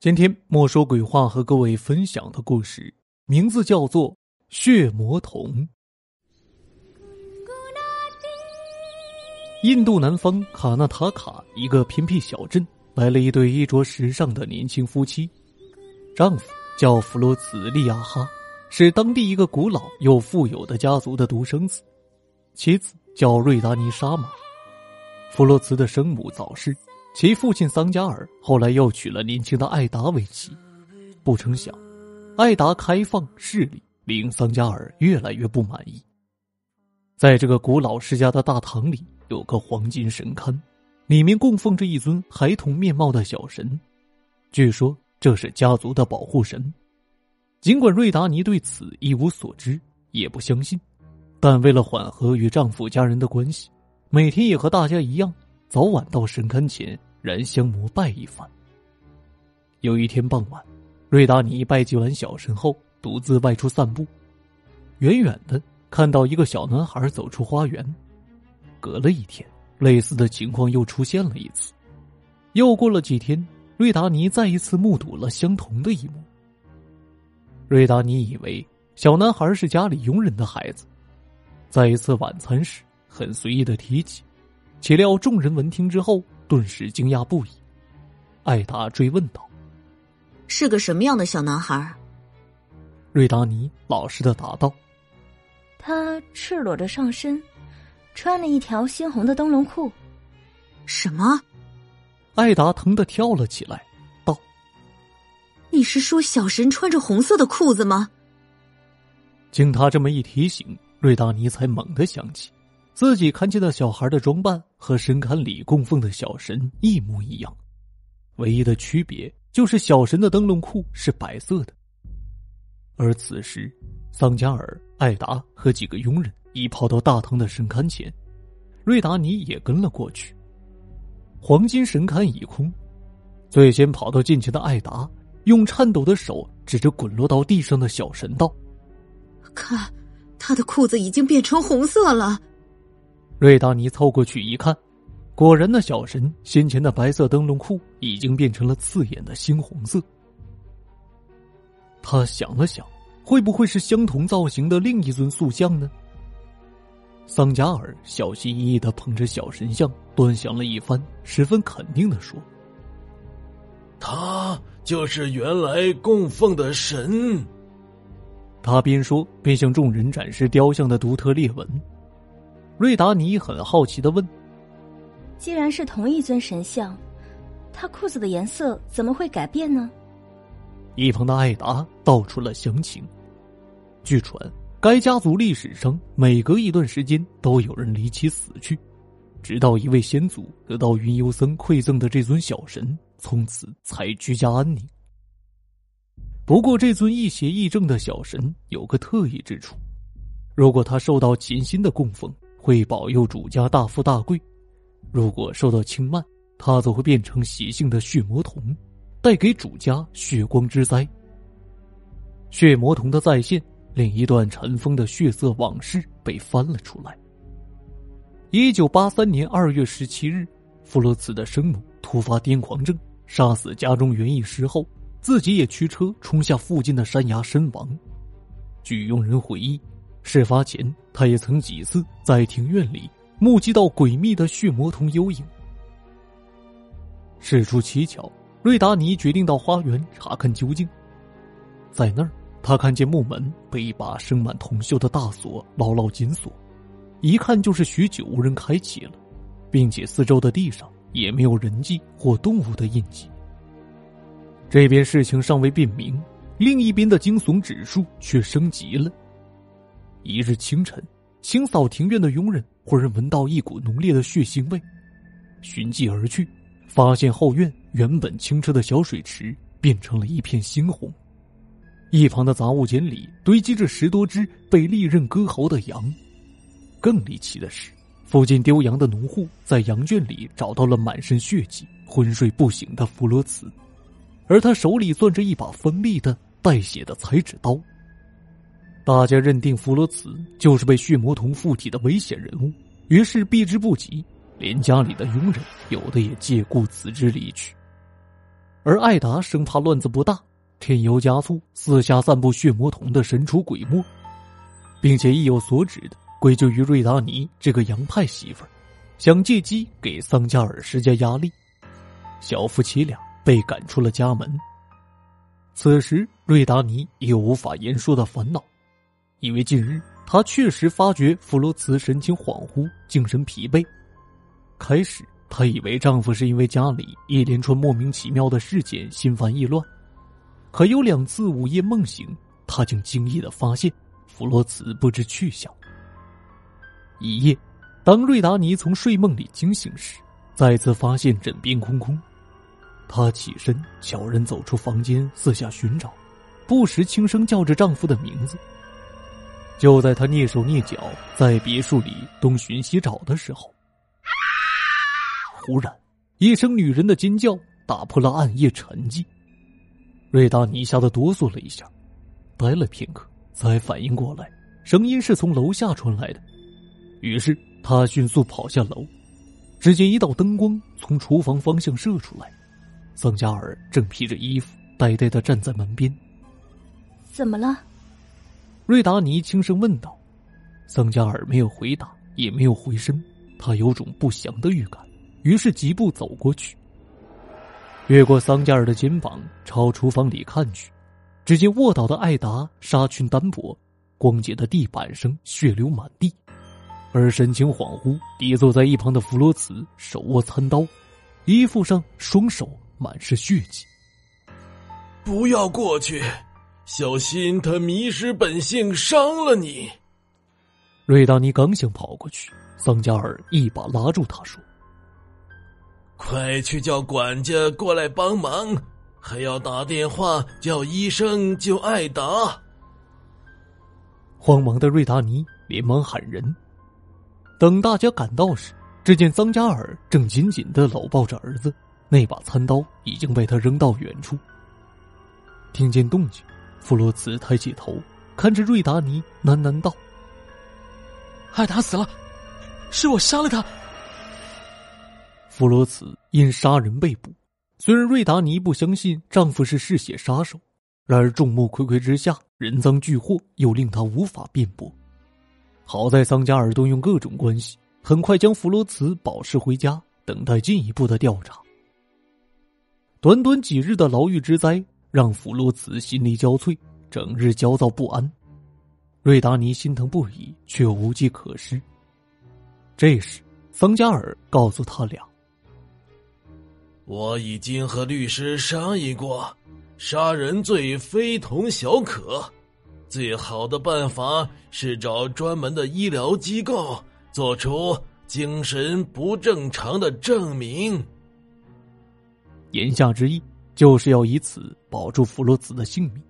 今天莫说鬼话和各位分享的故事，名字叫做《血魔童》。印度南方卡纳塔卡一个偏僻小镇，来了一对衣着时尚的年轻夫妻。丈夫叫弗罗茨利亚哈，是当地一个古老又富有的家族的独生子；妻子叫瑞达尼沙玛。弗洛茨的生母早逝。其父亲桑加尔后来又娶了年轻的艾达为妻，不成想，艾达开放势力令桑加尔越来越不满意。在这个古老世家的大堂里，有个黄金神龛，里面供奉着一尊孩童面貌的小神，据说这是家族的保护神。尽管瑞达尼对此一无所知，也不相信，但为了缓和与丈夫家人的关系，每天也和大家一样。早晚到神龛前燃香膜拜一番。有一天傍晚，瑞达尼拜祭完小神后，独自外出散步。远远的看到一个小男孩走出花园。隔了一天，类似的情况又出现了一次。又过了几天，瑞达尼再一次目睹了相同的一幕。瑞达尼以为小男孩是家里佣人的孩子，在一次晚餐时很随意的提起。岂料众人闻听之后，顿时惊讶不已。艾达追问道：“是个什么样的小男孩？”瑞达尼老实的答道：“他赤裸着上身，穿了一条鲜红的灯笼裤。”什么？艾达疼的跳了起来，道：“你是说小神穿着红色的裤子吗？”经他这么一提醒，瑞达尼才猛地想起。自己看见的小孩的装扮和神龛里供奉的小神一模一样，唯一的区别就是小神的灯笼裤是白色的。而此时，桑加尔、艾达和几个佣人已跑到大堂的神龛前，瑞达尼也跟了过去。黄金神龛已空，最先跑到近前的艾达用颤抖的手指着滚落到地上的小神道：“看，他的裤子已经变成红色了。”瑞达尼凑过去一看，果然，那小神先前的白色灯笼裤已经变成了刺眼的猩红色。他想了想，会不会是相同造型的另一尊塑像呢？桑加尔小心翼翼的捧着小神像，端详了一番，十分肯定的说：“他就是原来供奉的神。”他边说边向众人展示雕像的独特裂纹。瑞达尼很好奇的问：“既然是同一尊神像，他裤子的颜色怎么会改变呢？”一旁的艾达道出了详情。据传，该家族历史上每隔一段时间都有人离奇死去，直到一位先祖得到云游僧馈赠的这尊小神，从此才居家安宁。不过，这尊亦邪亦正的小神有个特异之处：如果他受到潜心的供奉，会保佑主家大富大贵，如果受到轻慢，他则会变成邪性的血魔童，带给主家血光之灾。血魔童的再现，令一段尘封的血色往事被翻了出来。一九八三年二月十七日，弗洛茨的生母突发癫狂症，杀死家中园艺师后，自己也驱车冲下附近的山崖身亡。据佣人回忆。事发前，他也曾几次在庭院里目击到诡秘的血魔童幽影。事出蹊跷，瑞达尼决定到花园查看究竟。在那儿，他看见木门被一把生满铜锈的大锁牢牢紧锁，一看就是许久无人开启了，并且四周的地上也没有人迹或动物的印记。这边事情尚未辨明，另一边的惊悚指数却升级了。一日清晨，清扫庭院的佣人忽然闻到一股浓烈的血腥味，寻迹而去，发现后院原本清澈的小水池变成了一片猩红。一旁的杂物间里堆积着十多只被利刃割喉的羊。更离奇的是，附近丢羊的农户在羊圈里找到了满身血迹、昏睡不醒的弗罗茨，而他手里攥着一把锋利的带血的裁纸刀。大家认定弗罗茨就是被血魔童附体的危险人物，于是避之不及，连家里的佣人有的也借故辞职离去。而艾达生怕乱子不大，添油加醋，四下散布血魔瞳的神出鬼没，并且意有所指的归咎于瑞达尼这个洋派媳妇儿，想借机给桑加尔施加压力。小夫妻俩被赶出了家门。此时，瑞达尼也有无法言说的烦恼，因为近日他确实发觉弗洛茨神情恍惚、精神疲惫。开始，她以为丈夫是因为家里一连串莫名其妙的事件心烦意乱，可有两次午夜梦醒，她竟惊异的发现弗洛茨不知去向。一夜，当瑞达尼从睡梦里惊醒时，再次发现枕边空空。她起身，悄然走出房间，四下寻找，不时轻声叫着丈夫的名字。就在他蹑手蹑脚在别墅里东寻西找的时候，忽然一声女人的尖叫打破了暗夜沉寂。瑞达尼吓得哆嗦了一下，呆了片刻，才反应过来，声音是从楼下传来的。于是他迅速跑下楼，只见一道灯光从厨房方向射出来。桑加尔正披着衣服，呆呆的站在门边。怎么了？瑞达尼轻声问道。桑加尔没有回答，也没有回身，他有种不祥的预感，于是疾步走过去，越过桑加尔的肩膀，朝厨房里看去。只见卧倒的艾达纱裙单薄，光洁的地板上血流满地，而神情恍惚、跌坐在一旁的弗罗茨手握餐刀，衣服上双手。满是血迹，不要过去，小心他迷失本性，伤了你。瑞达尼刚想跑过去，桑加尔一把拉住他，说：“快去叫管家过来帮忙，还要打电话叫医生救艾达。”慌忙的瑞达尼连忙喊人。等大家赶到时，只见桑加尔正紧紧的搂抱着儿子。那把餐刀已经被他扔到远处。听见动静，弗罗茨抬起头，看着瑞达尼，喃喃道：“艾达死了，是我杀了他。”弗罗茨因杀人被捕。虽然瑞达尼不相信丈夫是嗜血杀手，然而众目睽睽之下，人赃俱获，又令他无法辩驳。好在桑加尔动用各种关系，很快将弗罗茨保释回家，等待进一步的调查。短短几日的牢狱之灾，让弗洛茨心力交瘁，整日焦躁不安。瑞达尼心疼不已，却无计可施。这时，桑加尔告诉他俩：“我已经和律师商议过，杀人罪非同小可，最好的办法是找专门的医疗机构做出精神不正常的证明。”言下之意，就是要以此保住弗罗茨的性命。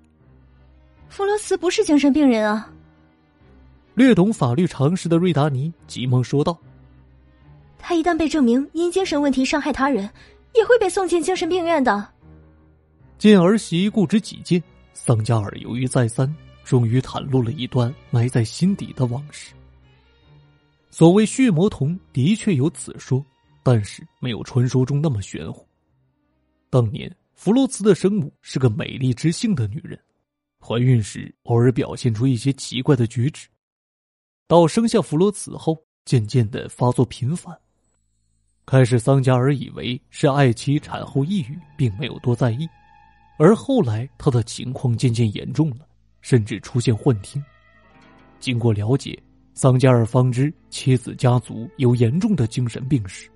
弗罗茨不是精神病人啊！略懂法律常识的瑞达尼急忙说道：“他一旦被证明因精神问题伤害他人，也会被送进精神病院的。”见儿媳固执己见，桑加尔犹豫再三，终于袒露了一段埋在心底的往事。所谓血魔童，的确有此说，但是没有传说中那么玄乎。当年，弗洛茨的生母是个美丽知性的女人，怀孕时偶尔表现出一些奇怪的举止。到生下弗洛茨后，渐渐的发作频繁。开始，桑加尔以为是爱妻产后抑郁，并没有多在意。而后来，他的情况渐渐严重了，甚至出现幻听。经过了解，桑加尔方知妻子家族有严重的精神病史。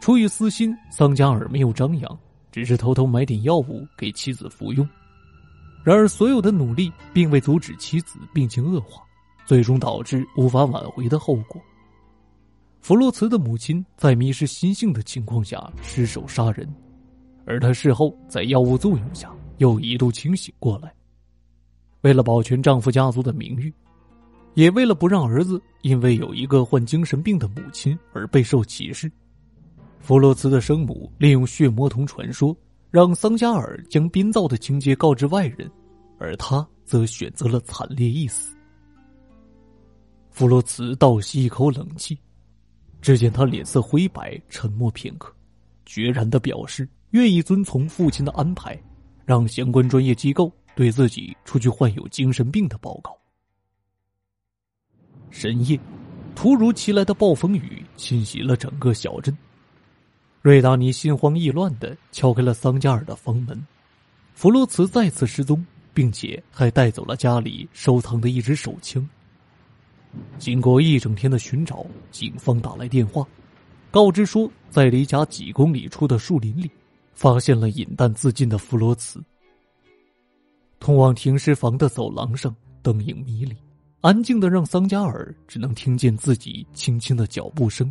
出于私心，桑加尔没有张扬，只是偷偷买点药物给妻子服用。然而，所有的努力并未阻止妻子病情恶化，最终导致无法挽回的后果。弗洛茨的母亲在迷失心性的情况下失手杀人，而她事后在药物作用下又一度清醒过来。为了保全丈夫家族的名誉，也为了不让儿子因为有一个患精神病的母亲而备受歧视。弗洛茨的生母利用血魔童传说，让桑加尔将编造的情节告知外人，而他则选择了惨烈一死。弗洛茨倒吸一口冷气，只见他脸色灰白，沉默片刻，决然的表示愿意遵从父亲的安排，让相关专业机构对自己出具患有精神病的报告。深夜，突如其来的暴风雨侵袭了整个小镇。瑞达尼心慌意乱的敲开了桑加尔的房门，弗洛茨再次失踪，并且还带走了家里收藏的一支手枪。经过一整天的寻找，警方打来电话，告知说在离家几公里处的树林里，发现了饮弹自尽的弗罗茨。通往停尸房的走廊上灯影迷离，安静的让桑加尔只能听见自己轻轻的脚步声。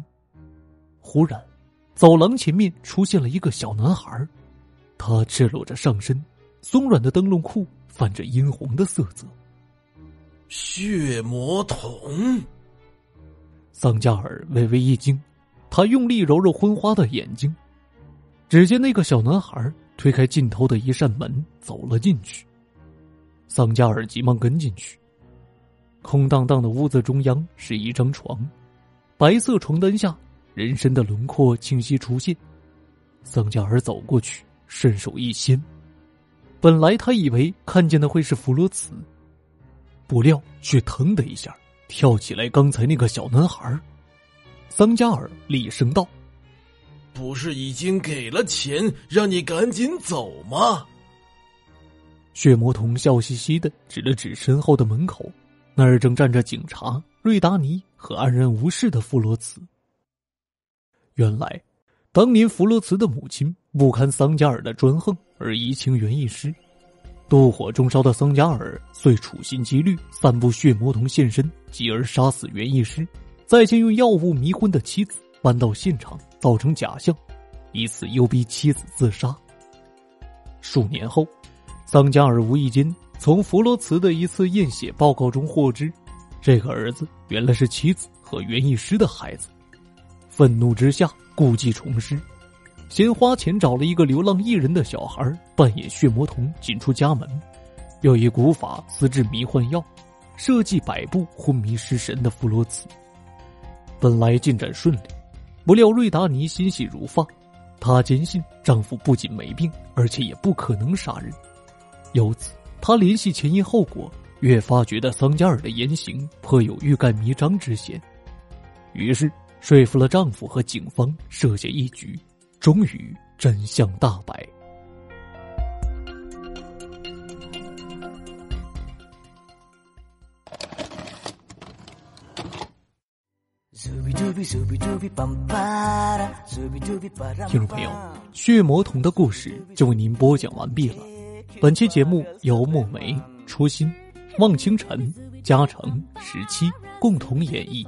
忽然，走廊前面出现了一个小男孩，他赤裸着上身，松软的灯笼裤泛着殷红的色泽。血魔瞳，桑加尔微微一惊，他用力揉揉昏花的眼睛，只见那个小男孩推开尽头的一扇门走了进去。桑加尔急忙跟进去。空荡荡的屋子中央是一张床，白色床单下人身的轮廓清晰出现。桑加尔走过去，伸手一掀，本来他以为看见的会是弗罗茨。不料却腾的一下跳起来，刚才那个小男孩。桑加尔厉声道：“不是已经给了钱，让你赶紧走吗？”血魔童笑嘻嘻的指了指身后的门口，那儿正站着警察瑞达尼和安然无事的弗罗茨。原来，当年弗洛茨的母亲不堪桑加尔的专横而移情园艺师。妒火中烧的桑加尔遂处心积虑散布血魔童现身，继而杀死园艺师，再将用药物迷昏的妻子搬到现场，造成假象，以此诱逼妻子自杀。数年后，桑加尔无意间从弗洛茨的一次验血报告中获知，这个儿子原来是妻子和园艺师的孩子。愤怒之下，故技重施。先花钱找了一个流浪艺人的小孩扮演血魔童进出家门，又以古法私制迷幻药，设计摆布昏迷失神的弗罗茨。本来进展顺利，不料瑞达尼心细如发，她坚信丈夫不仅没病，而且也不可能杀人。由此，她联系前因后果，越发觉得桑加尔的言行颇有欲盖弥彰之嫌，于是说服了丈夫和警方设下一局。终于真相大白。听众朋友，血魔童的故事就为您播讲完毕了。本期节目由墨梅、初心、望清晨、嘉诚、十七共同演绎，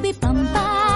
Bye.